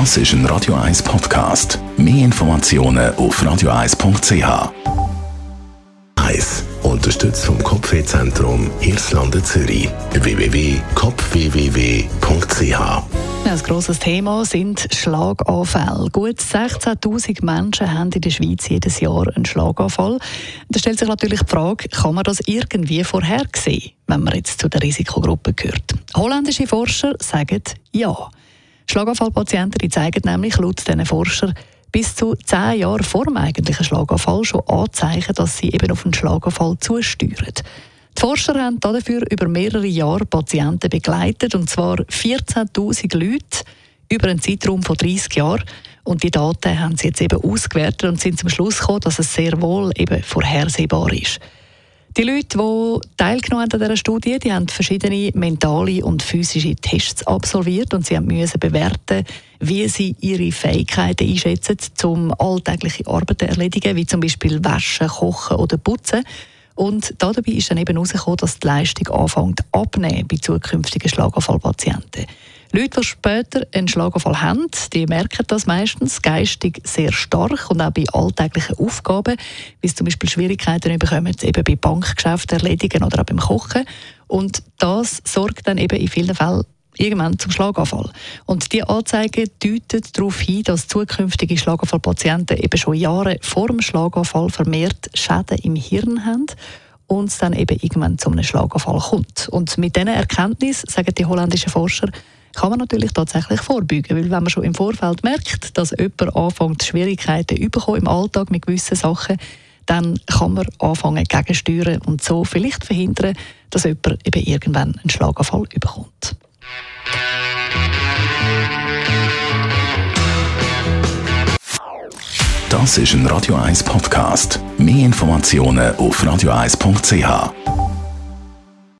Das ist ein Radio 1 Podcast. Mehr Informationen auf radio1.ch. 1. Unterstützt vom Kopfwehzentrum Irlande Zürich. www.kopfwww.ch ein grosses Thema sind Schlaganfälle. Gut 16.000 Menschen haben in der Schweiz jedes Jahr einen Schlaganfall. Da stellt sich natürlich die Frage, kann man das irgendwie vorhersehen, wenn man jetzt zu der Risikogruppe gehört? Holländische Forscher sagen ja. Schlaganfallpatienten zeigen nämlich laut diesen Forscher bis zu zehn Jahre vor dem eigentlichen Schlaganfall schon Anzeichen, dass sie eben auf einen Schlaganfall zusteuern. Die Forscher haben dafür über mehrere Jahre Patienten begleitet, und zwar 14.000 Leute über einen Zeitraum von 30 Jahren. Und die Daten haben sie jetzt eben ausgewertet und sind zum Schluss gekommen, dass es sehr wohl eben vorhersehbar ist. Die Leute, die teilgenommen haben an dieser Studie, die haben verschiedene mentale und physische Tests absolviert und sie müssen bewerten, wie sie ihre Fähigkeiten einschätzen, um alltägliche Arbeiten erledigen, wie zum Beispiel Waschen, Kochen oder Putzen. Und dabei ist dann eben herausgekommen, dass die Leistung anfängt abnehmen bei zukünftigen Schlaganfallpatienten. Leute, die später einen Schlaganfall haben, die merken das meistens geistig sehr stark und auch bei alltäglichen Aufgaben, wie sie zum Beispiel Schwierigkeiten bekommen, eben bei Bankgeschäften erledigen oder auch beim Kochen. Und das sorgt dann eben in vielen Fällen irgendwann zum Schlaganfall. Und die Anzeige deutet darauf hin, dass zukünftige Schlaganfallpatienten eben schon Jahre vor dem Schlaganfall vermehrt Schäden im Hirn haben und es dann eben irgendwann zu einem Schlaganfall kommt. Und mit diesen Erkenntnissen, sagen die holländischen Forscher, kann man natürlich tatsächlich vorbeugen, weil wenn man schon im Vorfeld merkt, dass jemand anfängt, Schwierigkeiten im Alltag mit gewissen Sachen, dann kann man anfangen gegensteuern und so vielleicht verhindern, dass jemand eben irgendwann einen Schlaganfall überkommt. Das ist ein Radio 1 Podcast. Mehr Informationen auf radio1.ch.